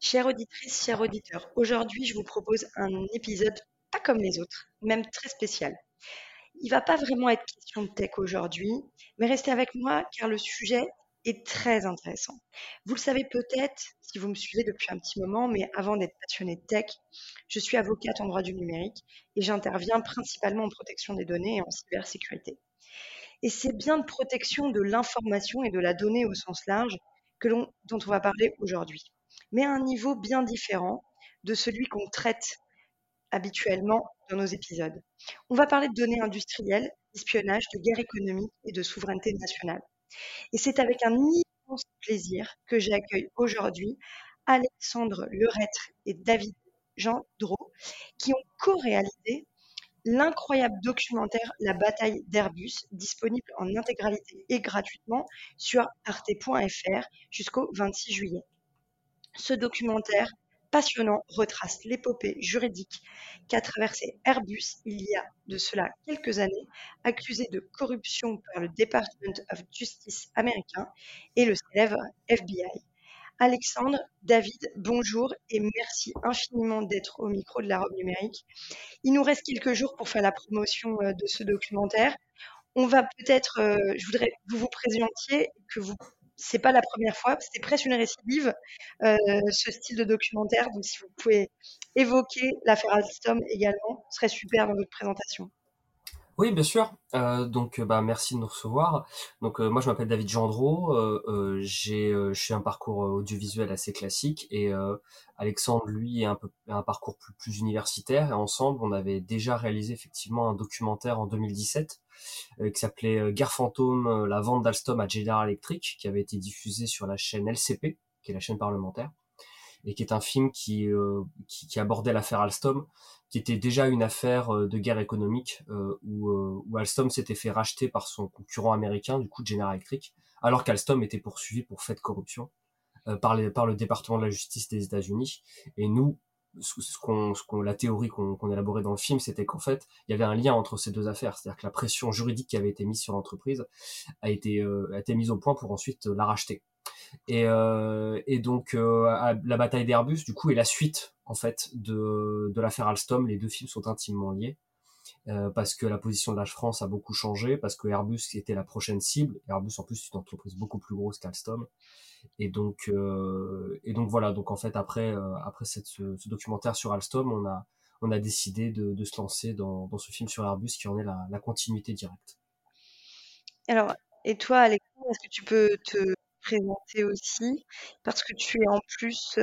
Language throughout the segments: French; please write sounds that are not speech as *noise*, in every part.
Chère auditrice, chers auditeurs, aujourd'hui je vous propose un épisode pas comme les autres, même très spécial. Il va pas vraiment être question de tech aujourd'hui, mais restez avec moi car le sujet est très intéressant. Vous le savez peut-être si vous me suivez depuis un petit moment, mais avant d'être passionnée de tech, je suis avocate en droit du numérique et j'interviens principalement en protection des données et en cybersécurité. Et c'est bien de protection de l'information et de la donnée au sens large dont on va parler aujourd'hui mais à un niveau bien différent de celui qu'on traite habituellement dans nos épisodes. On va parler de données industrielles, d'espionnage, de guerre économique et de souveraineté nationale. Et c'est avec un immense plaisir que j'accueille aujourd'hui Alexandre Leretre et David Jean Dro, qui ont co-réalisé l'incroyable documentaire La bataille d'Airbus, disponible en intégralité et gratuitement sur arte.fr jusqu'au 26 juillet. Ce documentaire passionnant retrace l'épopée juridique qu'a traversé Airbus il y a de cela quelques années, accusé de corruption par le Department of Justice américain et le célèbre FBI. Alexandre, David, bonjour et merci infiniment d'être au micro de la robe numérique. Il nous reste quelques jours pour faire la promotion euh, de ce documentaire. On va peut-être, euh, je voudrais que vous vous présentiez, que vous c'est pas la première fois, c'était presque une récidive, euh, ce style de documentaire. Donc, si vous pouvez évoquer l'affaire Alstom également, ce serait super dans votre présentation. Oui, bien sûr. Euh, donc, bah, merci de nous recevoir. Donc, euh, moi, je m'appelle David Gendreau. Euh, j'ai, je suis un parcours audiovisuel assez classique et Alexandre, lui, a un peu un parcours plus, plus universitaire. Et ensemble, on avait déjà réalisé effectivement un documentaire en 2017 qui s'appelait Guerre fantôme, la vente d'Alstom à General Electric, qui avait été diffusé sur la chaîne LCP, qui est la chaîne parlementaire, et qui est un film qui, qui, abordait l'affaire Alstom qui était déjà une affaire euh, de guerre économique euh, où, euh, Alstom s'était fait racheter par son concurrent américain, du coup General Electric, alors qu'Alstom était poursuivi pour fait de corruption par, le département de la justice des États-Unis. Et nous, la théorie qu'on, élaborait dans le film, c'était qu'en fait, il y avait un lien entre ces deux affaires, c'est-à-dire que la pression juridique qui avait été mise sur l'entreprise a été mise au point pour ensuite la racheter. Et, euh, et donc euh, la bataille d'Airbus, du coup, est la suite en fait de, de l'affaire Alstom. Les deux films sont intimement liés. Euh, parce que la position de la France a beaucoup changé, parce que Airbus était la prochaine cible. Airbus en plus c'est une entreprise beaucoup plus grosse qu'Alstom, et donc voilà. Donc en fait après après cette, ce, documentaire sur Alstom, on a on a décidé de, se lancer dans, dans, ce film sur Airbus qui en est la, la continuité directe. Alors et toi Alexandre, est-ce que tu peux te présenter aussi, parce que tu es en plus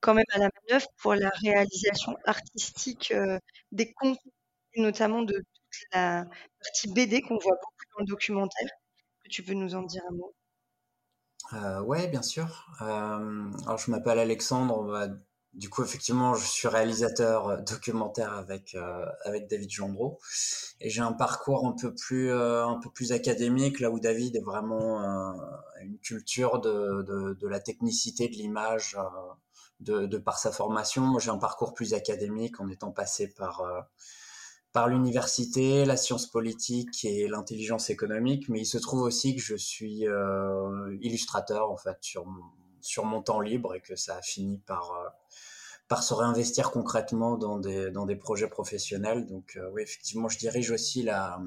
quand même à la manœuvre pour la réalisation artistique des contenus, notamment de toute la partie BD qu'on voit beaucoup dans le documentaire. Tu peux nous en dire un mot? Euh, Ouais, bien sûr. alors, je m'appelle Alexandre. Du coup, effectivement, je suis réalisateur euh, documentaire avec euh, avec David Gendreau et j'ai un parcours un peu plus euh, un peu plus académique là où David est vraiment une culture de, de, de la technicité de l'image de, de par sa formation. Moi, j'ai un parcours plus académique en étant passé par par l'université, la science politique et l'intelligence économique, mais il se trouve aussi que je suis illustrateur en fait sur sur mon temps libre et que ça a fini par par se réinvestir concrètement dans des, dans des projets professionnels. Donc euh, oui, effectivement, je dirige aussi la,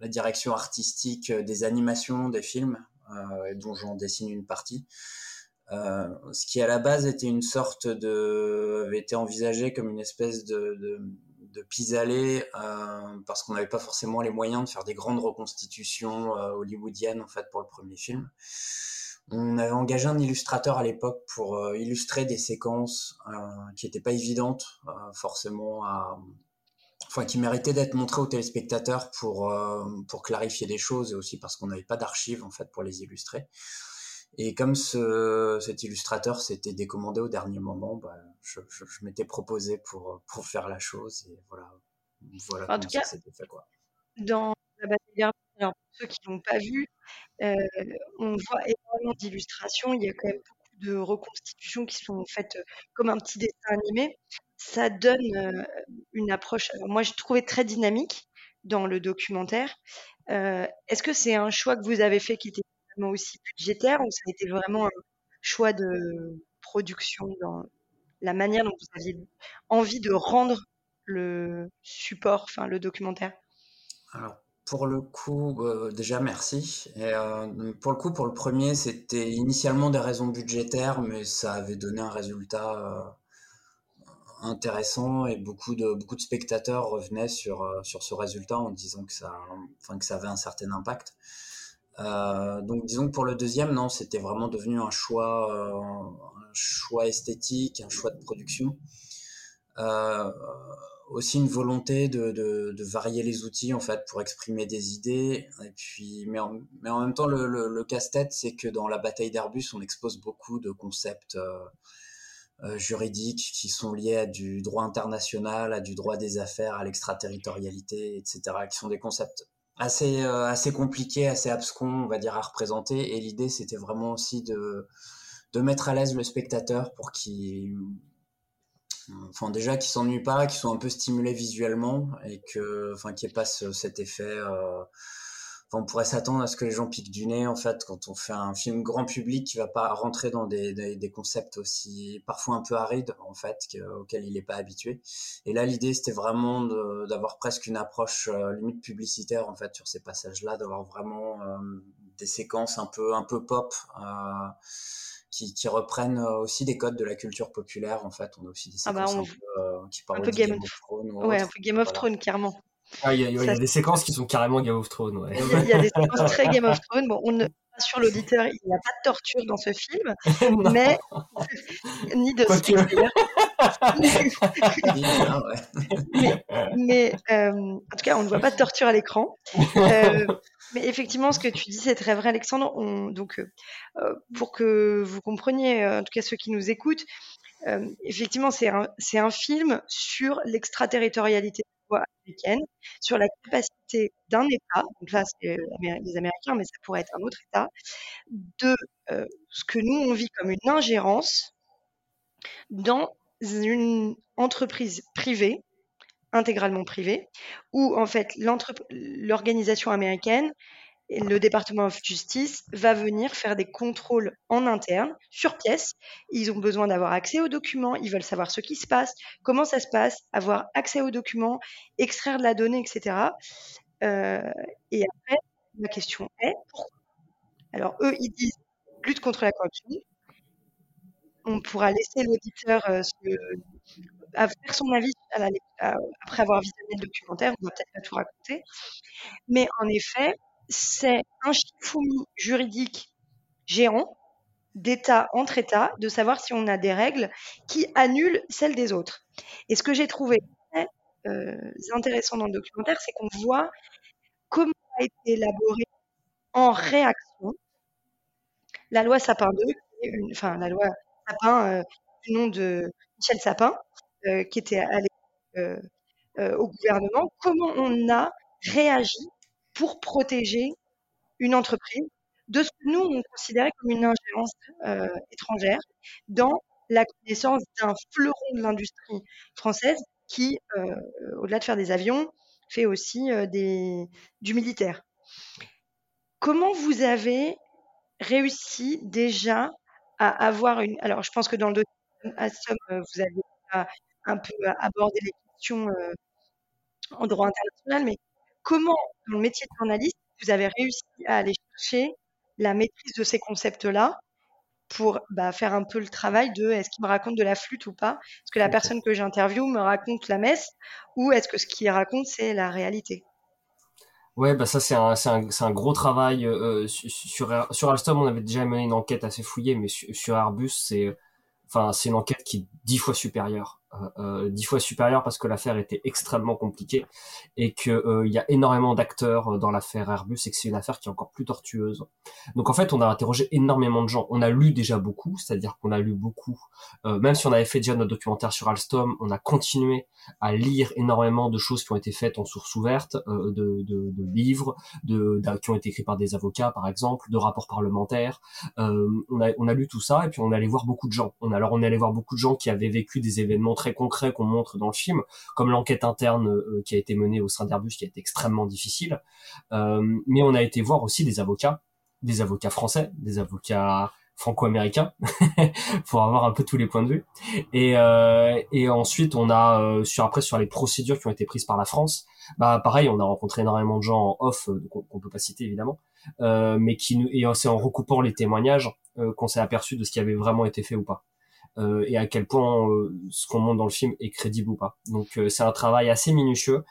la direction artistique des animations des films, euh, dont j'en dessine une partie. Euh, ce qui à la base était une sorte de avait été envisagé comme une espèce de, de, de pis-aller euh, parce qu'on n'avait pas forcément les moyens de faire des grandes reconstitutions euh, hollywoodiennes en fait pour le premier film. On avait engagé un illustrateur à l'époque pour euh, illustrer des séquences euh, qui n'étaient pas évidentes euh, forcément à, enfin qui méritaient d'être montrées aux téléspectateurs pour pour clarifier des choses et aussi parce qu'on n'avait pas d'archives en fait pour les illustrer. Et comme ce, cet illustrateur s'était décommandé au dernier moment, bah, je, je, je m'étais proposé pour, pour faire la chose. Et voilà, voilà En comment tout ça s'était fait. Quoi. dans alors pour ceux qui l'ont pas vu, euh, on voit énormément d'illustrations. Il y a quand même beaucoup de reconstitutions qui sont faites euh, comme un petit dessin animé. Ça donne euh, une approche. Moi, j'ai trouvé très dynamique dans le documentaire. Est-ce que c'est un choix que vous avez fait qui était vraiment aussi budgétaire ou ça a été vraiment un choix de production dans la manière dont vous aviez envie de rendre le support, enfin le documentaire? Pour le coup, euh, déjà merci. Et, euh, pour le coup, pour le premier, c'était initialement des raisons budgétaires, mais ça avait donné un résultat euh, intéressant et beaucoup de, beaucoup de spectateurs revenaient sur, sur ce résultat en disant que ça, enfin, que ça avait un certain impact. Donc disons que pour le deuxième, non, c'était vraiment devenu un choix, un choix esthétique, un choix de production. Euh, aussi une volonté de, de, de, varier les outils en fait pour exprimer des idées. Et puis, mais en, mais en même temps, le, le, le casse-tête, c'est que dans la bataille d'Airbus, on expose beaucoup de concepts euh, euh, juridiques qui sont liés à du droit international, à du droit des affaires, à l'extraterritorialité, etc., qui sont des concepts assez euh, assez compliqués, assez abscons, on va dire, à représenter. Et l'idée, c'était vraiment aussi de de mettre à l'aise le spectateur pour qu'il enfin déjà qu'ils s'ennuient pas, qu'ils soient un peu stimulés visuellement et que, enfin, qu'il n'y ait pas ce, cet effet. Euh, enfin, on pourrait s'attendre à ce que les gens piquent du nez en fait quand on fait un film grand public qui va pas rentrer dans des, des, des concepts aussi parfois un peu arides en fait auxquels il n'est pas habitué. Et là, l'idée c'était vraiment d'avoir presque une approche euh, limite publicitaire en fait sur ces passages-là, d'avoir vraiment euh, des séquences un peu un peu pop. Euh, qui, qui, reprennent aussi des codes de la culture populaire. En fait, on a aussi des séquences ah bah on... un peu, euh, qui parlent de Game, Game of Thrones. Ouais, un peu Game of voilà. Thrones, clairement. Ah, il y, a, y a des séquences qui sont carrément Game of Thrones. Ouais. Il, y a, il y a des séquences très *laughs* Game of Thrones. Bon, on ne sur l'auditeur, il n'y a pas de torture dans ce film, *laughs* mais *laughs* ni de mais, mais euh, en tout cas, on ne voit pas de torture à l'écran. Euh, mais effectivement, ce que tu dis, c'est très vrai, Alexandre. On, donc, euh, pour que vous compreniez, en tout cas ceux qui nous écoutent, effectivement, c'est un, film sur l'extraterritorialité américaine, sur la capacité d'un État, donc là c'est les Américains, mais ça pourrait être un autre État, de euh, ce que nous on vit comme une ingérence dans une entreprise privée, intégralement privée, où en fait l'organisation américaine le département of justice va venir faire des contrôles en interne, sur pièce. Ils ont besoin d'avoir accès aux documents, ils veulent savoir ce qui se passe, comment ça se passe, avoir accès aux documents, extraire de la donnée, etc. Euh, et après, la question est pourquoi? Alors, eux, ils disent lutte contre la corruption. On pourra laisser l'auditeur euh, faire son avis à à, après avoir visionné le documentaire, on va peut-être pas tout raconter. Mais en effet, c'est un chifoumi juridique géant d'État entre États, de savoir si on a des règles qui annulent celles des autres. Et ce que j'ai trouvé très euh, intéressant dans le documentaire, c'est qu'on voit comment a été élaboré en réaction la loi Sapin 2, une, enfin la loi Sapin euh, du nom de Michel Sapin, euh, qui était à euh, au gouvernement, comment on a réagi pour protéger une entreprise de ce que nous, on considérait comme une ingérence euh, étrangère dans la connaissance d'un fleuron de l'industrie française qui, euh, au-delà de faire des avions, fait aussi euh, du militaire. Comment vous avez réussi déjà à avoir une... Alors, je pense que dans le dossier vous avez un peu abordé les questions en droit international, mais comment, dans le métier de journaliste, vous avez réussi à aller chercher la maîtrise de ces concepts-là pour bah, faire un peu le travail de est-ce qu'il me raconte de la flûte ou pas? Est-ce que la personne que j'interviewe me raconte la messe ou est-ce que ce qu'il raconte, c'est la réalité? Ouais, bah ça c'est un, un, un, gros travail. Euh, sur, sur Alstom, on avait déjà mené une enquête assez fouillée, mais sur, sur Airbus, c'est enfin, c'est une enquête qui est dix fois supérieure. Euh, dix fois supérieur parce que l'affaire était extrêmement compliquée et que il y a énormément d'acteurs dans l'affaire Airbus et que c'est une affaire qui est encore plus tortueuse. Donc en fait, on a interrogé énormément de gens. On a lu déjà beaucoup, c'est-à-dire qu'on a lu beaucoup. même si on avait fait déjà notre documentaire sur Alstom, on a continué à lire énormément de choses qui ont été faites en source ouverte, de, livres, de, qui ont été écrits par des avocats par exemple, de rapports parlementaires. on a on a lu tout ça et puis on allait voir beaucoup de gens. Alors on allait voir beaucoup de gens qui avaient vécu des événements très concrets qu'on montre dans le film, comme l'enquête interne euh, qui a été menée au sein d'Airbus, qui a été extrêmement difficile. Euh, mais on a été voir aussi des avocats, des avocats français, des avocats franco-américains *laughs* pour avoir un peu tous les points de vue et, euh, ensuite on a sur après sur les procédures qui ont été prises par la France bah pareil on a rencontré énormément de gens en off qu'on peut pas citer évidemment mais qui et c'est en recoupant les témoignages qu'on s'est aperçu de ce qui avait vraiment été fait ou pas. Euh, et à quel point euh, ce qu'on montre dans le film est crédible ou pas. Donc c'est un travail assez minutieux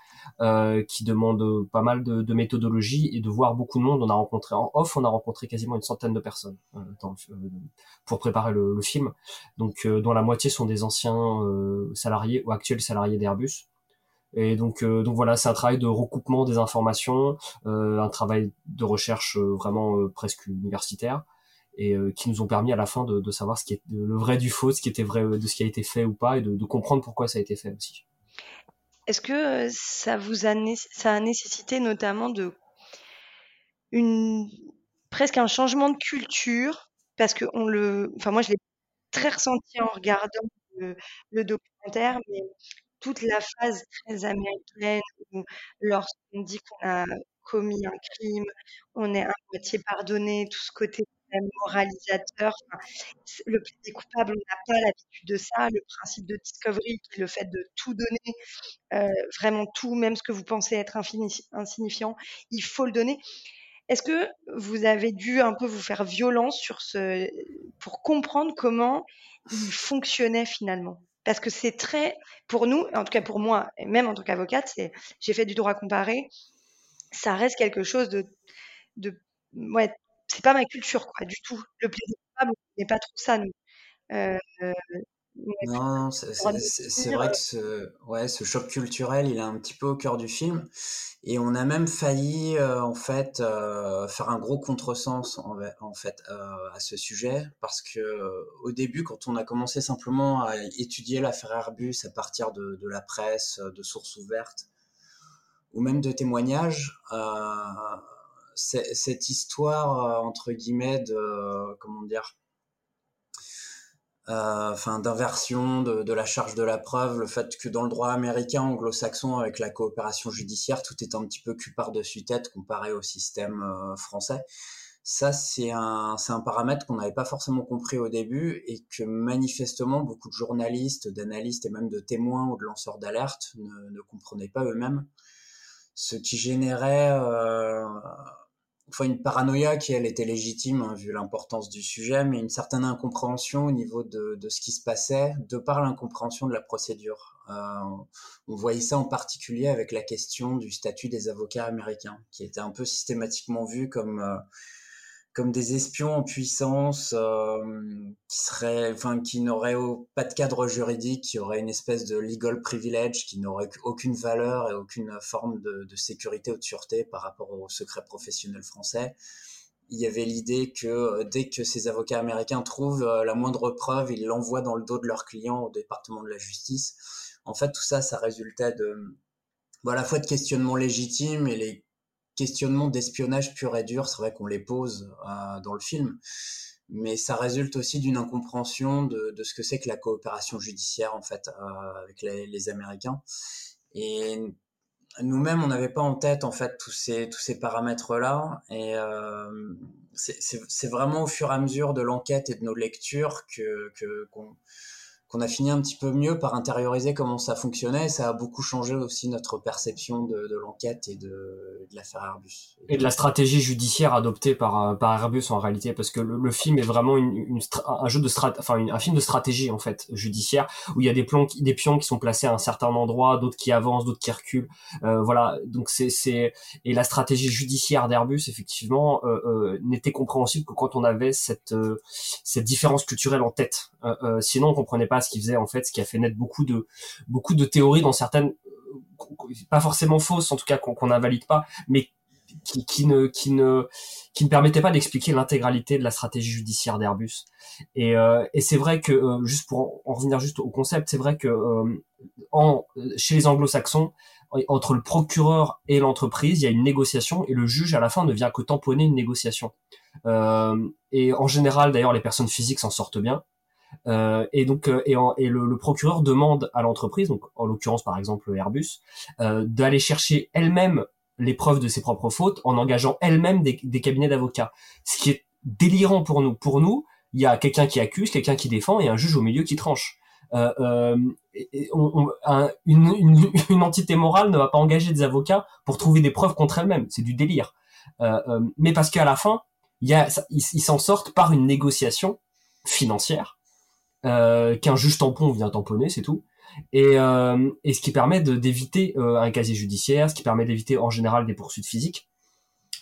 qui demande pas mal de, méthodologie et de voir beaucoup de monde. On a rencontré en off, on a rencontré quasiment une centaine de personnes pour préparer le, film. Donc dont la moitié sont des anciens salariés ou actuels salariés d'Airbus. Et donc, donc voilà, c'est un travail de recoupement des informations, un travail de recherche vraiment presque universitaire et euh, qui nous ont permis à la fin de, savoir ce qui est le vrai du faux, ce qui était vrai euh, de ce qui a été fait ou pas, et de, comprendre pourquoi ça a été fait aussi. Est-ce que euh, ça vous a, ça a nécessité notamment de presque un changement de culture? Parce que on le, enfin moi je l'ai très ressenti en regardant le, le documentaire, mais toute la phase très américaine où lorsqu'on dit qu'on a commis un crime, on est à moitié pardonné, tout ce côté moralisateur. le plaisir coupable, on n'a pas l'habitude de ça. Le principe de discovery, le fait de tout donner, euh, vraiment tout, même ce que vous pensez être insignifiant, il faut le donner. Est-ce que vous avez dû un peu vous faire violence sur ce, pour comprendre comment il fonctionnait finalement? Parce que c'est très, pour nous, en tout cas pour moi, même en tant qu'avocate, j'ai fait du droit comparé, ça reste quelque chose de, de ouais, c'est pas ma culture, quoi, du tout. Le plaisir coupable, n'est pas trop ça, nous. Euh, non, c'est vrai que ce, ouais, ce choc culturel, il est un petit peu au cœur du film. Et on a même failli, euh, en fait, euh, faire un gros contresens, en, en fait, à ce sujet. Parce que au début, quand on a commencé simplement à étudier l'affaire Airbus à partir de, de, la presse, de sources ouvertes, ou même de témoignages, cette histoire euh, entre guillemets de comment dire euh, enfin d'inversion de, la charge de la preuve, le fait que dans le droit américain anglo-saxon avec la coopération judiciaire, tout est un petit peu cul par-dessus tête comparé au système euh, français. Ça, c'est un, c'est un paramètre qu'on n'avait pas forcément compris au début et que manifestement beaucoup de journalistes, d'analystes et même de témoins ou de lanceurs d'alerte ne, ne comprenaient pas eux-mêmes. Ce qui générait euh, enfin une paranoïa qui elle était légitime hein, vu l'importance du sujet, mais une certaine incompréhension au niveau de, ce qui se passait, de par l'incompréhension de la procédure. Euh, on voyait ça en particulier avec la question du statut des avocats américains, qui était un peu systématiquement vu comme euh, comme des espions en puissance euh, qui seraient, enfin, qui n'auraient pas de cadre juridique, qui auraient une espèce de legal privilege, qui n'auraient aucune valeur et aucune forme de, sécurité ou de sûreté par rapport au secret professionnel français. Il y avait l'idée que euh, dès que ces avocats américains trouvent euh, la moindre preuve, ils l'envoient dans le dos de leurs clients au département de la justice. En fait, tout ça, ça résultait de, bon, à la fois de questionnements légitimes et les questionnements d'espionnage pur et dur, c'est vrai qu'on les pose euh, dans le film, mais ça résulte aussi d'une incompréhension de, ce que c'est que la coopération judiciaire en fait euh, avec les, Américains. Et nous-mêmes, on n'avait pas en tête en fait tous ces tous ces paramètres-là, et euh, c'est vraiment au fur et à mesure de l'enquête et de nos lectures que qu'on a fini un petit peu mieux par intérioriser comment ça fonctionnait. ça a beaucoup changé aussi notre perception de, de l'enquête et de, de l'affaire Airbus. Et de la stratégie judiciaire adoptée par, euh, par Airbus en réalité, parce que le, le film est vraiment une, une un jeu de strat, enfin un film de stratégie en fait judiciaire où il y a des plans, des pions qui sont placés à un certain endroit, d'autres qui avancent, d'autres qui reculent. Euh, voilà, donc c'est c'est et la stratégie judiciaire d'Airbus effectivement euh, euh, n'était compréhensible que quand on avait cette euh, cette différence culturelle en tête. sinon on comprenait pas ce qu'il faisait en fait, ce qui a fait naître beaucoup de beaucoup de théories dans certaines pas forcément fausses en tout cas qu'on n'invalide pas, mais qui, qui, ne qui ne qui ne permettait pas d'expliquer l'intégralité de la stratégie judiciaire d'Airbus. Et, euh, et c'est vrai que euh, juste pour en, revenir juste au concept, c'est vrai que euh, en chez les Anglo-Saxons, entre le procureur et l'entreprise, il y a une négociation et le juge à la fin ne vient que tamponner une négociation. Et en général, d'ailleurs, les personnes physiques s'en sortent bien. Euh, et donc, et, et le, le, procureur demande à l'entreprise, donc en l'occurrence par exemple Airbus, d'aller chercher elle-même les preuves de ses propres fautes en engageant elle-même des, cabinets d'avocats. Ce qui est délirant pour nous. Pour nous, il y a quelqu'un qui accuse, quelqu'un qui défend et un juge au milieu qui tranche. Euh, euh, une, entité morale ne va pas engager des avocats pour trouver des preuves contre elle-même. C'est du délire. Euh, mais parce qu'à la fin, il y a, ils s'en sortent par une négociation financière qu'un juge tampon vient tamponner, c'est tout et, euh, et ce qui permet d'éviter euh, un casier judiciaire, ce qui permet d'éviter en général des poursuites physiques.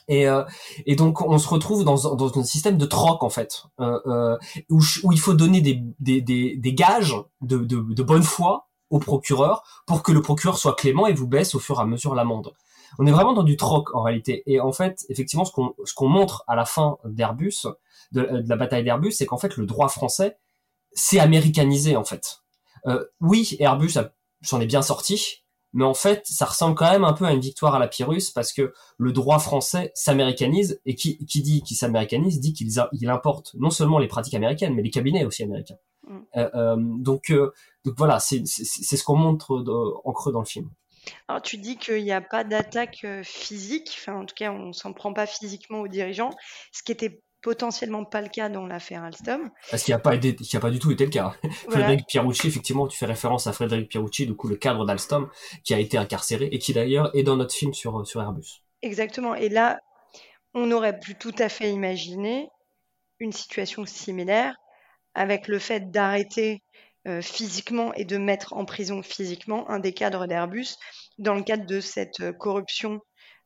Et, euh, et donc on se retrouve dans, dans un système de troc en fait, euh, euh où, où, il faut donner des, des, des, des gages de, de, de, bonne foi au procureur pour que le procureur soit clément et vous baisse au fur et à mesure l'amende. On est vraiment dans du troc en réalité. Et en fait, effectivement, ce qu'on montre à la fin d'Airbus, de la bataille d'Airbus, c'est qu'en fait le droit français s'est américanisé en fait. Euh, oui, Airbus s'en est bien sorti, mais en fait, ça ressemble quand même un peu à une victoire à la Pyrrhus parce que le droit français s'américanise et qui, qui dit qu'il s'américanise dit qu'il il importe non seulement les pratiques américaines, mais les cabinets aussi américains. Mm. Euh, euh, donc, donc voilà, c'est ce qu'on montre en creux dans le film. Alors tu dis qu'il n'y a pas d'attaque physique, enfin en tout cas on s'en prend pas physiquement aux dirigeants, ce qui était potentiellement pas le cas dans l'affaire Alstom. Parce qu'il n'y a, pas a pas du tout été le cas. *laughs* Frédéric Pierucci, effectivement, tu fais référence à Frédéric Pierucci, du coup le cadre d'Alstom, qui a été incarcéré et qui d'ailleurs est dans notre film sur, sur Airbus. Exactement. Et là, on aurait pu tout à fait imaginer une situation similaire avec le fait d'arrêter euh, physiquement et de mettre en prison physiquement un des cadres d'Airbus dans le cadre de cette euh, corruption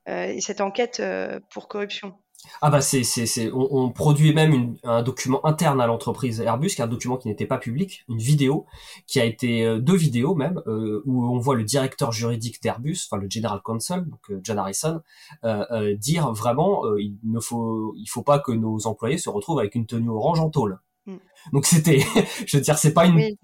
euh, et cette enquête pour corruption. Ah bah c'est c'est on, on, produit même un document interne à l'entreprise Airbus, qui est un document qui n'était pas public, une vidéo qui a été euh, deux vidéos même euh, où on voit le directeur juridique d'Airbus, enfin le general counsel, donc euh, John Harrison, dire vraiment il ne faut il faut pas que nos employés se retrouvent avec une tenue orange en tôle. Mm. Donc c'était, *laughs* je veux dire, c'est pas une,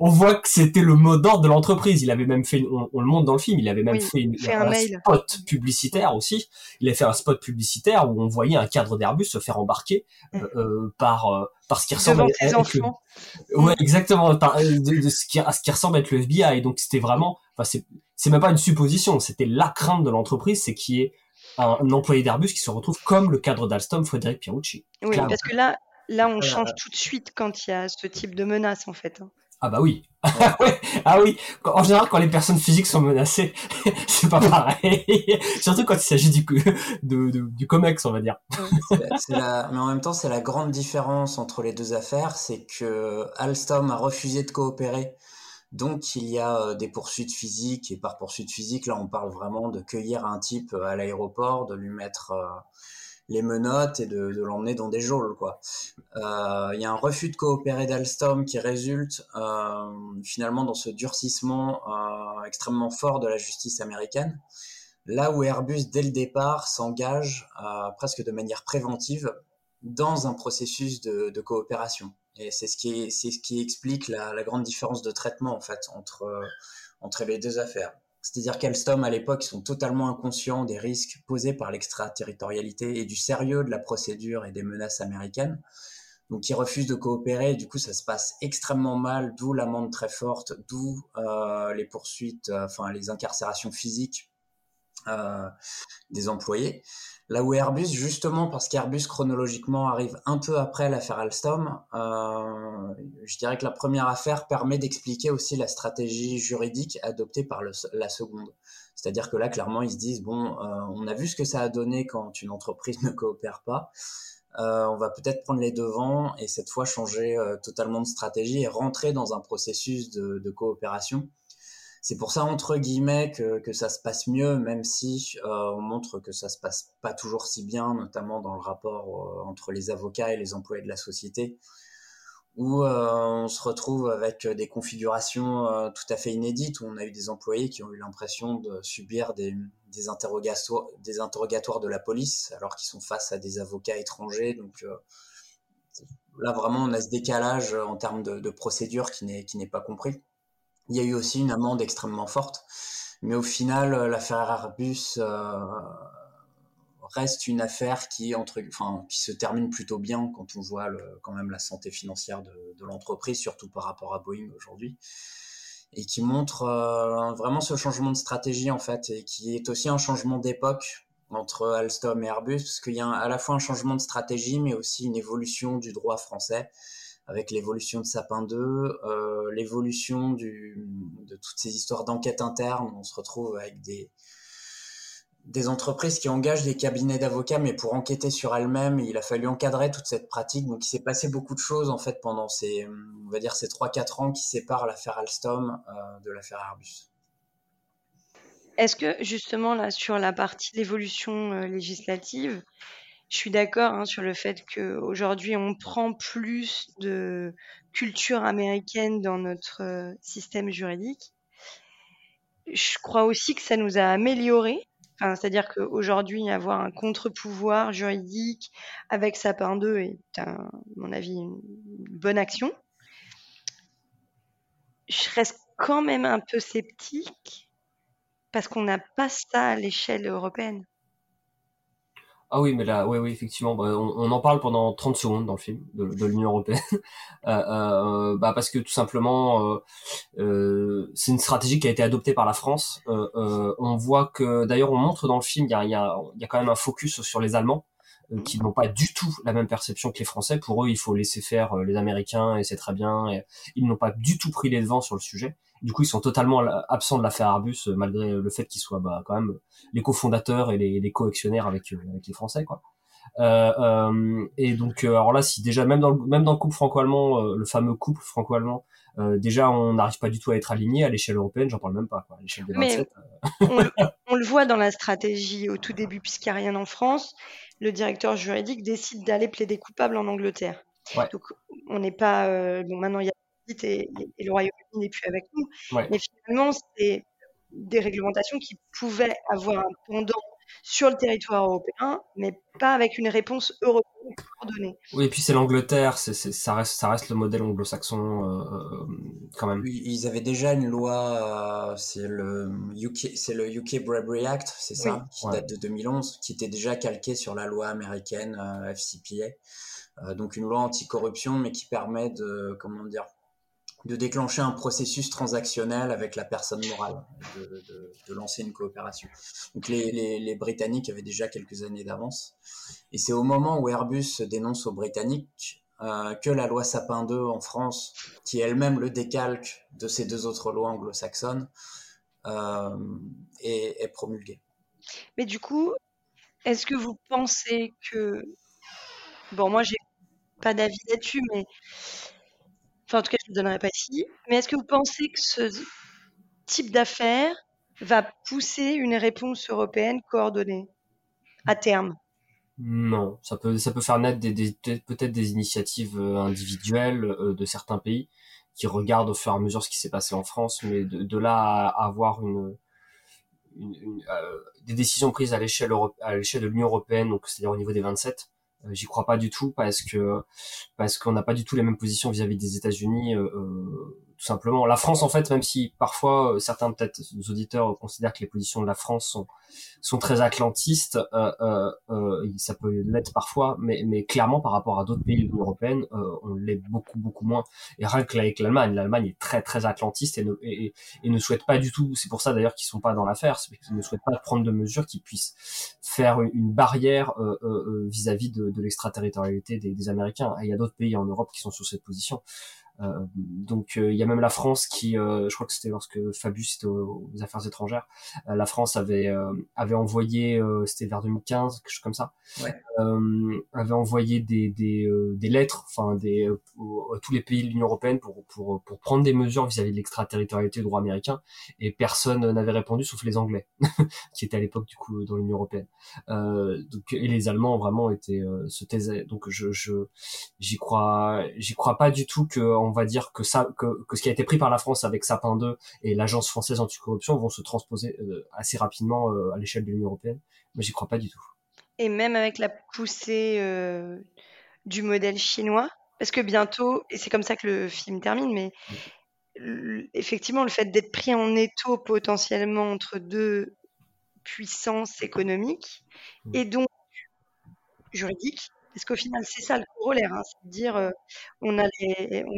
on voit que c'était le mot d'ordre de l'entreprise. Il avait même fait, on, le montre dans le film, il avait même fait, une, un, spot publicitaire aussi. Il avait fait un spot publicitaire où on voyait un cadre d'Airbus se faire embarquer mm. euh, euh, par euh, par ce qui ressemble à être le, ouais exactement de, ce qui ce qui ressemble à être le FBI. Donc c'était vraiment, enfin c'est c'est même pas une supposition, c'était la crainte de l'entreprise, c'est qu'il y ait un, employé d'Airbus qui se retrouve comme le cadre d'Alstom, Frédéric Pierucci. Oui, parce que là, Là, on change tout de suite quand il y a ce type de menace, en fait. Hein. Ah bah oui. *laughs* ah oui. En général, quand les personnes physiques sont menacées, *laughs* c'est pas pareil. *laughs* Surtout quand il s'agit du, du COMEX, on va dire. Mais en même temps, c'est la grande différence entre les deux affaires, c'est que Alstom a refusé de coopérer. Donc il y a euh, des poursuites physiques, et par poursuite physique, là on parle vraiment de cueillir un type à l'aéroport, de lui mettre... Euh, les menottes et de, l'emmener dans des geôles. quoi. Euh, il y a un refus de coopérer d'Alstom qui résulte euh, finalement dans ce durcissement euh, extrêmement fort de la justice américaine. Là où Airbus, dès le départ, s'engage presque de manière préventive dans un processus de, coopération. Et c'est ce qui, explique la, grande différence de traitement en fait entre les deux affaires. C'est-à-dire qu'Alstom, à l'époque, sont totalement inconscients des risques posés par l'extraterritorialité et du sérieux de la procédure et des menaces américaines. Donc, ils refusent de coopérer. du coup, ça se passe extrêmement mal, d'où l'amende très forte, d'où euh, les poursuites, euh, enfin les incarcérations physiques euh, des employés. Là où Airbus, justement, parce qu'Airbus chronologiquement arrive un peu après l'affaire Alstom, euh, je dirais que la première affaire permet d'expliquer aussi la stratégie juridique adoptée par la seconde. C'est-à-dire que là, clairement, ils se disent, bon, euh, on a vu ce que ça a donné quand une entreprise *laughs* ne coopère pas. On va peut-être prendre les devants et cette fois changer totalement de stratégie et rentrer dans un processus de coopération c'est pour ça entre guillemets que, que, ça se passe mieux, même si euh, on montre que ça se passe pas toujours si bien, notamment dans le rapport euh, entre les avocats et les employés de la société, où on se retrouve avec des configurations tout à fait inédites, où on a eu des employés qui ont eu l'impression de subir des, des interrogatoires de la police, alors qu'ils sont face à des avocats étrangers. Donc là, vraiment, on a ce décalage en termes de, de procédure qui n'est pas compris. Il y a eu aussi une amende extrêmement forte. Mais au final, l'affaire Airbus reste une affaire qui, entre, enfin, qui se termine plutôt bien quand on voit quand même la santé financière de, de l'entreprise, surtout par rapport à Boeing aujourd'hui, et qui montre euh, vraiment ce changement de stratégie en fait, et qui est aussi un changement d'époque entre Alstom et Airbus, parce qu'il y a à la fois un changement de stratégie, mais aussi une évolution du droit français, avec l'évolution de Sapin 2, euh, l'évolution de toutes ces histoires d'enquête interne, on se retrouve avec des, entreprises qui engagent des cabinets d'avocats, mais pour enquêter sur elles-mêmes, il a fallu encadrer toute cette pratique. Donc, il s'est passé beaucoup de choses en fait pendant ces, on va dire, ces 3-4 ans qui séparent l'affaire Alstom euh, de l'affaire Airbus. Est-ce que justement là sur la partie l'évolution euh, législative, je suis d'accord hein, sur le fait qu'aujourd'hui on prend plus de culture américaine dans notre euh, système juridique. Je crois aussi que ça nous a amélioré c'est-à-dire qu'aujourd'hui, avoir un contre-pouvoir juridique avec Sapin 2 est, à mon avis, une bonne action. Je reste quand même un peu sceptique parce qu'on n'a pas ça à l'échelle européenne. Ah oui, mais là, oui, oui, effectivement, bah, on, en parle pendant 30 secondes dans le film de, l'Union européenne, *laughs* euh, euh, bah parce que tout simplement, euh, euh, c'est une stratégie qui a été adoptée par la France. Euh, on voit que, d'ailleurs, on montre dans le film, il y a, y, a, y a quand même un focus sur les Allemands qui n'ont pas du tout la même perception que les Français. Pour eux, il faut laisser faire les Américains et c'est très bien. Ils n'ont pas du tout pris les devants sur le sujet. Du coup, ils sont totalement absents de l'affaire Arbus, euh, malgré le fait qu'ils soient bah, quand même les cofondateurs et les, les coactionnaires avec, euh, avec les Français, quoi. Euh, euh, et donc, alors là, si déjà même dans le, même dans le couple franco-allemand, le fameux couple franco-allemand, déjà on n'arrive pas du tout à être aligné à l'échelle européenne, j'en parle même pas, quoi, à l'échelle des 27. on, on, le voit dans la stratégie au tout début, puisqu'il n'y a rien en France, le directeur juridique décide d'aller plaider coupable en Angleterre. Ouais. Donc on n'est pas, bon maintenant il y a et, le Royaume-Uni n'est plus avec nous. Mais finalement, c'est des réglementations qui pouvaient avoir un pendant sur le territoire européen, mais pas avec une réponse européenne coordonnée. Oui, et puis c'est l'Angleterre, c'est, ça, reste, ça reste le modèle anglo-saxon euh, euh quand même. Ils avaient déjà une loi, euh, c'est le UK, c'est le UK Bribery Act, c'est ça, qui date de 2011, qui était déjà calqué sur la loi américaine euh, FCPA. Euh, donc une loi anticorruption, mais qui permet de, comment dire, de déclencher un processus transactionnel avec la personne morale, de, lancer une coopération. Donc les, Britanniques avaient déjà quelques années d'avance. Et c'est au moment où Airbus dénonce aux Britanniques euh, que la loi Sapin 2 en France, qui elle-même le décalque de ces deux autres lois anglo-saxonnes, euh, est, est promulguée. Mais du coup, est-ce que vous pensez que... Bon, moi, j'ai pas d'avis là-dessus, mais Enfin, en tout cas, je ne le donnerai pas ici. Mais est-ce que vous pensez que ce type d'affaire va pousser une réponse européenne coordonnée à terme? Non, ça peut, faire naître des, peut-être des initiatives euh, individuelles euh, de certains pays qui regardent au fur et à mesure ce qui s'est passé en France, mais de, là à avoir euh, des décisions prises à l'échelle de l'Union européenne, c'est-à-dire au niveau des 27, euh, j'y crois pas du tout parce que parce qu'on n'a pas du tout les mêmes positions vis-à-vis des États-Unis. Euh, euh, tout simplement. La France, en fait, même si parfois certains peut-être auditeurs considèrent que les positions de la France sont sont très atlantistes, euh, euh, euh, ça peut l'être parfois, mais, mais clairement par rapport à d'autres pays de l'Union européenne, euh, on l'est beaucoup beaucoup moins. Et rien que avec l'Allemagne, l'Allemagne est très très atlantiste et ne, et, ne souhaite pas du tout. C'est pour ça d'ailleurs qu'ils sont pas dans l'affaire, c'est qu'ils ne souhaitent pas prendre de mesures qui puissent faire une, barrière euh, euh, vis-à-vis de, de l'extraterritorialité des, des Américains. Et il y a d'autres pays en Europe qui sont sur cette position. Euh, donc il y a même la France qui, je crois que c'était lorsque Fabius était aux, affaires étrangères, la France avait avait envoyé, c'était vers 2015, quelque chose comme ça, ouais. avait envoyé des des, des lettres, enfin des à tous les pays de l'Union européenne pour pour pour prendre des mesures vis-à-vis de l'extraterritorialité du droit américain et personne n'avait répondu sauf les Anglais *laughs* qui étaient à l'époque du coup dans l'Union européenne. donc et les Allemands vraiment étaient se taisaient. Donc je je j'y crois j'y crois pas du tout que on va dire que ça que, que ce qui a été pris par la France avec Sapin 2 et l'agence française anticorruption vont se transposer euh, assez rapidement euh, à l'échelle de l'Union européenne. Mais j'y crois pas du tout. Et même avec la poussée euh, du modèle chinois, parce que bientôt, et c'est comme ça que le film termine, mais effectivement, le fait d'être pris en étau potentiellement entre deux puissances économiques mm. et donc juridiques, parce qu'au final, c'est ça le corollaire, hein, c'est de dire euh, on, a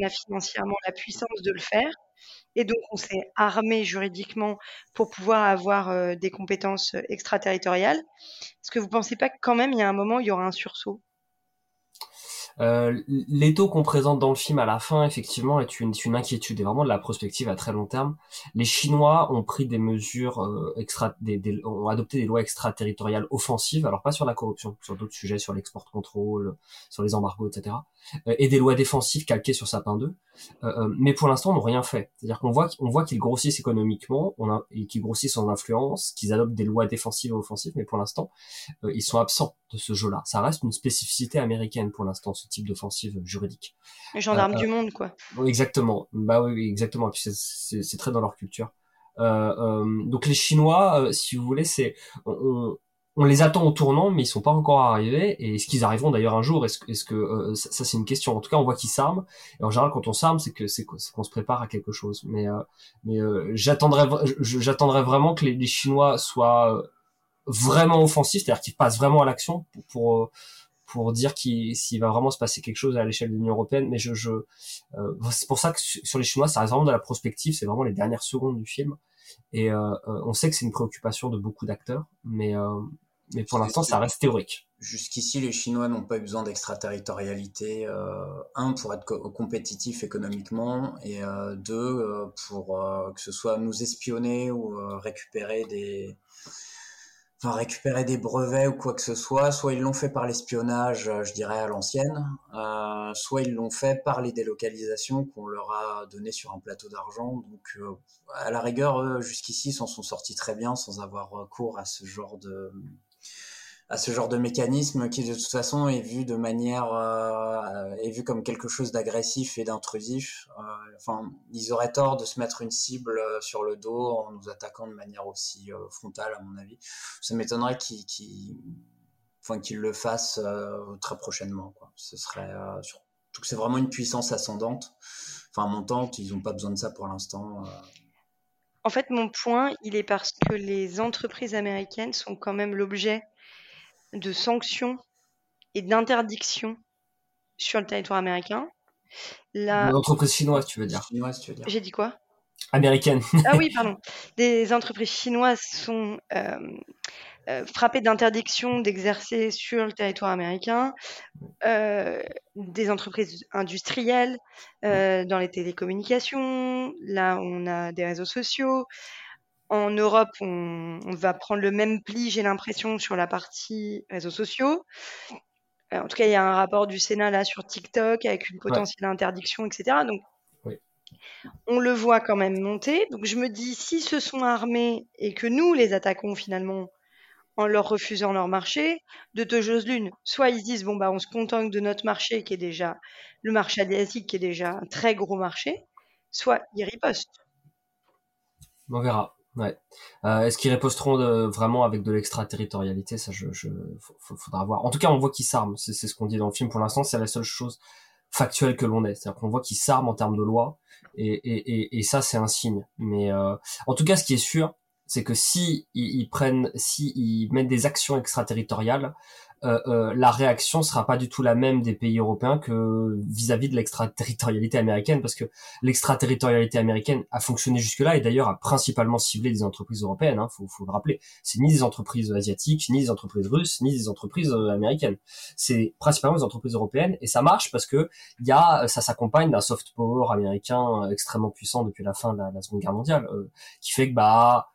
financièrement la puissance de le faire, et donc on s'est armé juridiquement pour pouvoir avoir euh, des compétences extraterritoriales. Est-ce que vous ne pensez pas que quand même, il y a un moment, où il y aura un sursaut? Euh, L'étau qu'on présente dans le film à la fin, effectivement, est une, une inquiétude et vraiment de la prospective à très long terme. Les Chinois ont pris des mesures euh, extra, des, ont adopté des lois extraterritoriales offensives, alors pas sur la corruption, sur d'autres sujets, sur l'export contrôle, sur les embargos, etc. Euh, et des lois défensives calquées sur Sapin 2. Euh, euh, mais pour l'instant, on n'a rien fait. C'est-à-dire qu'on voit, on voit qu'ils grossissent économiquement, on a, qu'ils grossissent en influence, qu'ils adoptent des lois défensives et offensives, mais pour l'instant, ils sont absents de ce jeu-là. Ça reste une spécificité américaine pour l'instant, type d'offensive juridique. Les gendarmes du monde, quoi. Exactement. Bah oui, exactement. puis c'est très dans leur culture. donc les Chinois, si vous voulez, c'est on, on les attend au tournant, mais ils sont pas encore arrivés. Et est-ce qu'ils arriveront d'ailleurs un jour? Est-ce est que euh, ça, c'est une question. En tout cas, on voit qu'ils s'arment. Et en général, quand on s'arme, c'est que c'est qu'on se prépare à quelque chose. Mais euh, mais euh, j'attendrais j'attendrais vraiment que les, Chinois soient vraiment offensifs, c'est-à-dire qu'ils passent vraiment à l'action pour, pour pour dire qu'il s'il va vraiment se passer quelque chose à l'échelle de l'Union européenne. Mais je, je c'est pour ça que sur les Chinois, ça reste vraiment de la prospective. C'est vraiment les dernières secondes du film. Et on sait que c'est une préoccupation de beaucoup d'acteurs, mais mais pour l'instant, ça reste théorique. Jusqu'ici, les Chinois n'ont pas eu besoin d'extraterritorialité. Euh, un, pour être compétitif économiquement, et euh, deux, euh, pour euh, que ce soit nous espionner ou récupérer des, enfin récupérer des brevets ou quoi que ce soit. Soit ils l'ont fait par l'espionnage, je dirais à l'ancienne, soit ils l'ont fait par les délocalisations qu'on leur a données sur un plateau d'argent. Donc, à la rigueur, jusqu'ici, s'en sont sortis très bien sans avoir recours à ce genre de à ce genre de mécanisme qui de toute façon est vu de manière euh, est vu comme quelque chose d'agressif et d'intrusif. Euh, enfin, ils auraient tort de se mettre une cible euh, sur le dos en nous attaquant de manière aussi frontale, à mon avis. Ça m'étonnerait qu'ils qu enfin, qu'ils le fassent très prochainement. Quoi. Ce serait que c'est vraiment une puissance ascendante, enfin montante. Ils n'ont pas besoin de ça pour l'instant. En fait, mon point, il est parce que les entreprises américaines sont quand même l'objet de sanctions et d'interdictions sur le territoire américain. La... L'entreprise chinoise, tu veux dire J'ai dit quoi? Américaine. ah oui, *laughs* pardon. Des entreprises chinoises sont euh, euh, frappées d'interdiction d'exercer sur le territoire américain. Euh, des entreprises industrielles dans les télécommunications. Là, on a des réseaux sociaux. En Europe, on, va prendre le même pli, j'ai l'impression, sur la partie réseaux sociaux. Euh, en tout cas, il y a un rapport du Sénat là sur TikTok avec une potentielle interdiction, etc. Donc, on le voit quand même monter. Donc, je me dis, s'ils se sont armés et que nous les attaquons finalement en leur refusant leur marché, de deux choses l'une. Soit ils se disent, bon, bah, on se contente de notre marché qui est déjà le marché asiatique, qui est déjà un très gros marché, soit ils ripostent. On verra. Ouais. Euh, Est-ce qu'ils riposteront de, vraiment avec de l'extraterritorialité? Ça, je, je faudra voir. En tout cas, on voit qu'ils s'arment. C'est ce qu'on dit dans le film. Pour l'instant, c'est la seule chose factuelle que l'on ait. C'est-à-dire qu'on voit qu'ils s'arment en termes de loi, et, et, et, et ça, c'est un signe. Mais euh, en tout cas, ce qui est sûr, c'est que si ils, prennent, si ils mettent des actions extraterritoriales, euh, euh, la réaction sera pas du tout la même des pays européens que vis-à-vis de l'extraterritorialité américaine, parce que l'extraterritorialité américaine a fonctionné jusque-là et d'ailleurs a principalement ciblé des entreprises européennes. Hein, faut, faut le rappeler. C'est ni des entreprises asiatiques, ni des entreprises russes, ni des entreprises euh, américaines. C'est principalement des entreprises européennes et ça marche parce que y a, ça s'accompagne d'un soft power américain extrêmement puissant depuis la fin de la, la Seconde Guerre mondiale, qui fait que bah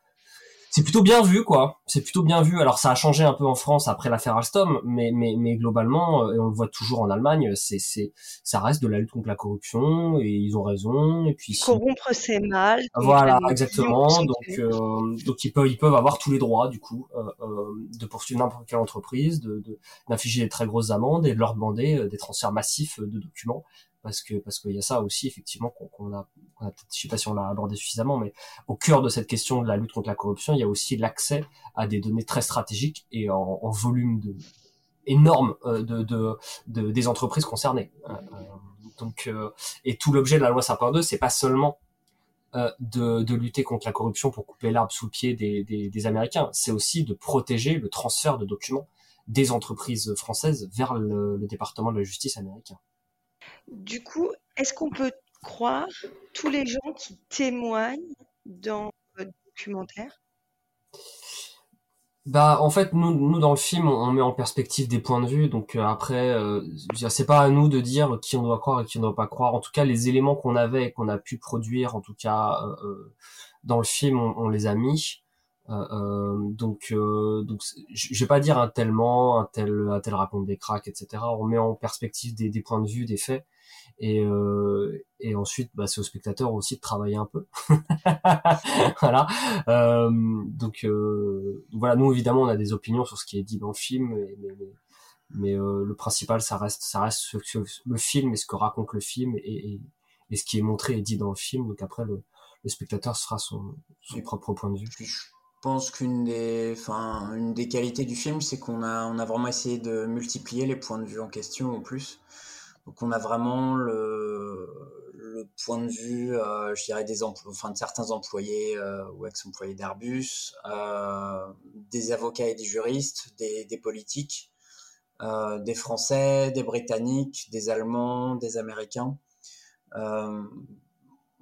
c'est plutôt bien vu quoi. C'est plutôt bien vu. Alors ça a changé un peu en France après l'affaire Alstom mais mais mais globalement euh, et on le voit toujours en Allemagne c'est c'est ça reste de la lutte contre la corruption et ils ont raison et puis corrompre c'est mal voilà exactement. donc euh, donc ils peuvent ils peuvent avoir tous les droits du coup euh, euh de poursuivre n'importe quelle entreprise de d'infliger des très grosses amendes et de leur demander des transferts massifs de documents parce que parce qu'il y a ça aussi effectivement qu'on a, a je sais pas si on l'a abordé suffisamment, mais au cœur de cette question de la lutte contre la corruption, il y a aussi l'accès à des données très stratégiques et en, volume de énorme euh, de, de, de, des entreprises concernées. Euh, euh, donc et tout l'objet de la loi Sapin 2, c'est pas seulement de, de, lutter contre la corruption pour couper l'arbre sous le pied des, des, des Américains, c'est aussi de protéger le transfert de documents des entreprises françaises vers le, le département de la justice américain. Du coup, est-ce qu'on peut croire tous les gens qui témoignent dans votre documentaire? Bah en fait nous dans le film on, met en perspective des points de vue. Donc euh, après euh, c'est pas à nous de dire qui on doit croire et qui on ne doit pas croire. En tout cas les éléments qu'on avait et qu'on a pu produire en tout cas euh, euh dans le film on, les a mis donc donc je vais pas dire un tellement un tel un tel raconte des cracks etc on met en perspective des, des points de vue des faits. Et, euh, et ensuite bah, c'est au spectateur aussi de travailler un peu. *laughs* Voilà. Euh, donc euh, voilà. Nous évidemment on a des opinions sur ce qui est dit dans le film mais, mais, mais euh, le principal ça reste ça reste le film et ce que raconte le film et, et, et, ce qui est montré et dit dans le film. Donc après le, le spectateur sera son, son propre point de vue. Je pense qu'une des enfin une des qualités du film c'est qu'on a on a vraiment essayé de multiplier les points de vue en question au plus donc on a vraiment le, le point de vue, euh, je dirais, des enfin, de certains employés euh, ou ex-employés d'Airbus, euh, des avocats et des juristes, des, des politiques, des Français, des Britanniques, des Allemands, des Américains.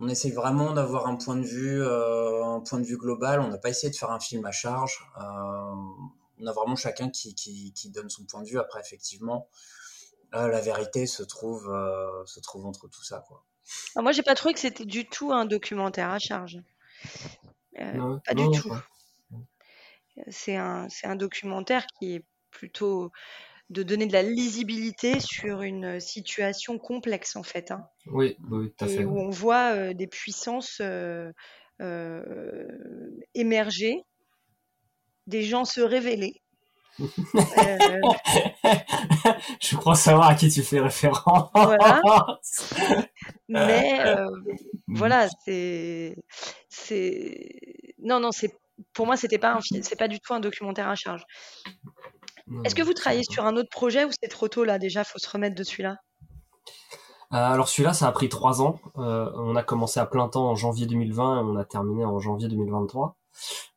Euh, on essaie vraiment d'avoir un point de vue, un point de vue global. On n'a pas essayé de faire un film à charge. on a vraiment chacun qui, qui, qui donne son point de vue. Après, effectivement, euh, la vérité se trouve, euh, se trouve entre tout ça. Quoi. Ah, moi, j'ai pas trouvé que c'était du tout un documentaire à charge. Euh, pas du tout. C'est un, un documentaire qui est plutôt de donner de la lisibilité sur une situation complexe en fait. Hein. Oui, oui, tout à fait. Où on voit des puissances émerger, des gens se révéler, euh... *laughs* Je crois savoir à qui tu fais référence. Voilà. Mais euh, *laughs* voilà, c'est, c'est, non, non, c'est, pour moi, c'était pas un c'est pas du tout un documentaire à charge. Est-ce que vous travaillez sur un autre projet ou c'est trop tôt là déjà? Faut se remettre de celui-là. Euh, alors celui-là, ça a pris trois ans. Euh, on a commencé à plein temps en janvier 2020 et on a terminé en janvier 2023.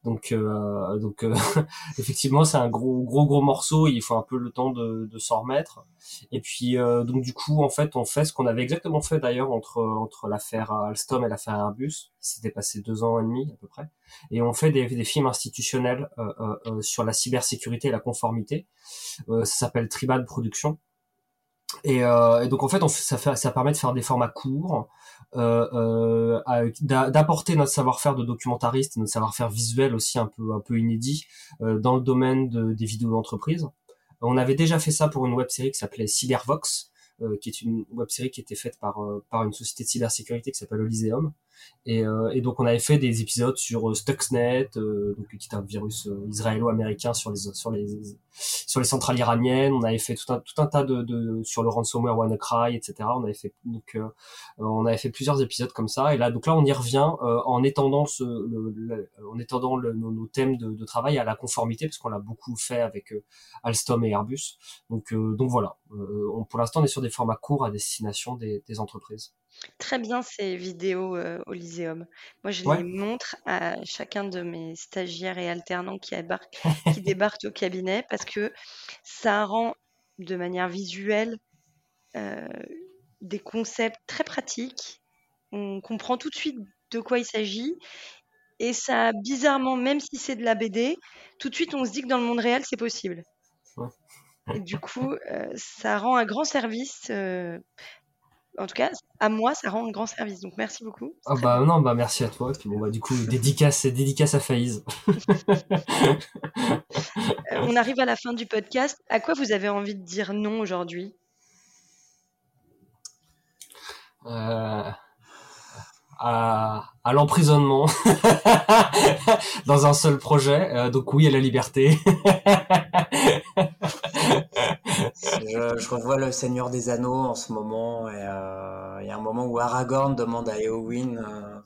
Donc, euh, donc euh, *laughs* effectivement, c'est un gros, gros, gros morceau. Il faut un peu le temps de, de s'en remettre. Et puis, euh, donc du coup, en fait, on fait ce qu'on avait exactement fait d'ailleurs entre entre l'affaire Alstom et l'affaire Airbus. C'était passé deux ans et demi à peu près. Et on fait des, des films institutionnels euh, sur la cybersécurité et la conformité. ça s'appelle Tribal Production. Et, et, donc en fait, on ça, fait, ça permet de faire des formats courts, euh, euh, d'apporter notre savoir-faire de documentariste, notre savoir-faire visuel aussi un peu un peu inédit euh, dans le domaine de, des vidéos d'entreprise. On avait déjà fait ça pour une web série qui s'appelait Cybervox, qui est une web série qui était faite par par une société de cybersécurité qui s'appelle Elyséum. Et, euh, et, donc on avait fait des épisodes sur Stuxnet, donc qui est un virus israélo-américain sur les sur les sur les centrales iraniennes. On avait fait tout un tout un tas de, de sur le ransomware WannaCry, etc. On avait fait donc on avait fait plusieurs épisodes comme ça. Et là donc là on y revient en étendant le, en étendant nos, thèmes de, travail à la conformité parce qu'on l'a beaucoup fait avec Alstom et Airbus. Donc donc voilà. pour l'instant on est sur des formats courts à destination des, des entreprises. Très bien ces vidéos au Lyséum. Moi, je les montre à chacun de mes stagiaires et alternants qui, *laughs* qui débarquent au cabinet parce que ça rend de manière visuelle des concepts très pratiques. On comprend tout de suite de quoi il s'agit. Et ça, bizarrement, même si c'est de la BD, tout de suite, on se dit que dans le monde réel, c'est possible. Et du coup, euh, ça rend un grand service. Euh, en tout cas, à moi, ça rend un grand service. Donc, merci beaucoup. Ah bah non, bah merci à toi. Puis bon, bah du coup, *laughs* dédicace, dédicace à Faïs. Euh, on arrive à la fin du podcast. À quoi vous avez envie de dire non aujourd'hui? À, l'emprisonnement *laughs* dans un seul projet. Euh, donc oui, à la liberté. je, revois le Seigneur des Anneaux en ce moment et euh, il y a un moment où Aragorn demande à Éowyn euh,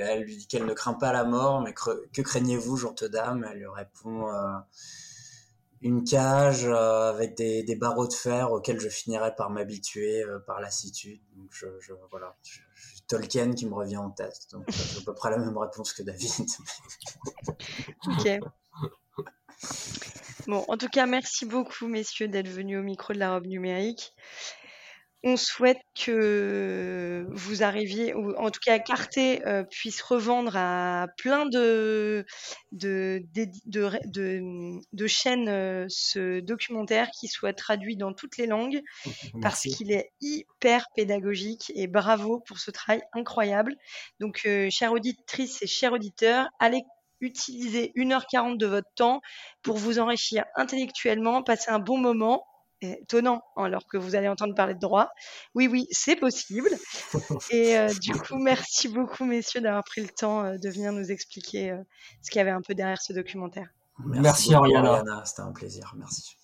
elle lui dit qu'elle ne craint pas la mort, mais que craignez-vous, gente dame Elle lui répond une cage avec des, barreaux de fer auxquels je finirai par m'habituer par lassitude. Donc je, je voilà. Tolkien qui me revient en tête. Donc, j'ai à peu près la même réponse que David. ok. Bon, en tout cas, merci beaucoup, messieurs, d'être venus au micro de la robe numérique. On souhaite que vous arriviez, ou en tout cas Carte euh, puisse revendre à plein de, de, de, chaînes euh, ce documentaire qui soit traduit dans toutes les langues *laughs* parce qu'il est hyper pédagogique et bravo pour ce travail incroyable. Donc, euh, chères auditrices et chers auditeurs, allez utiliser 1h40 de votre temps pour vous enrichir intellectuellement, passer un bon moment étonnant alors que vous allez entendre parler de droit. Oui, oui, c'est possible. Et euh, du *laughs* coup, merci beaucoup, messieurs, d'avoir pris le temps euh, de venir nous expliquer euh, ce qu'il y avait un peu derrière ce documentaire. Merci, merci Ariana. C'était un plaisir. Merci.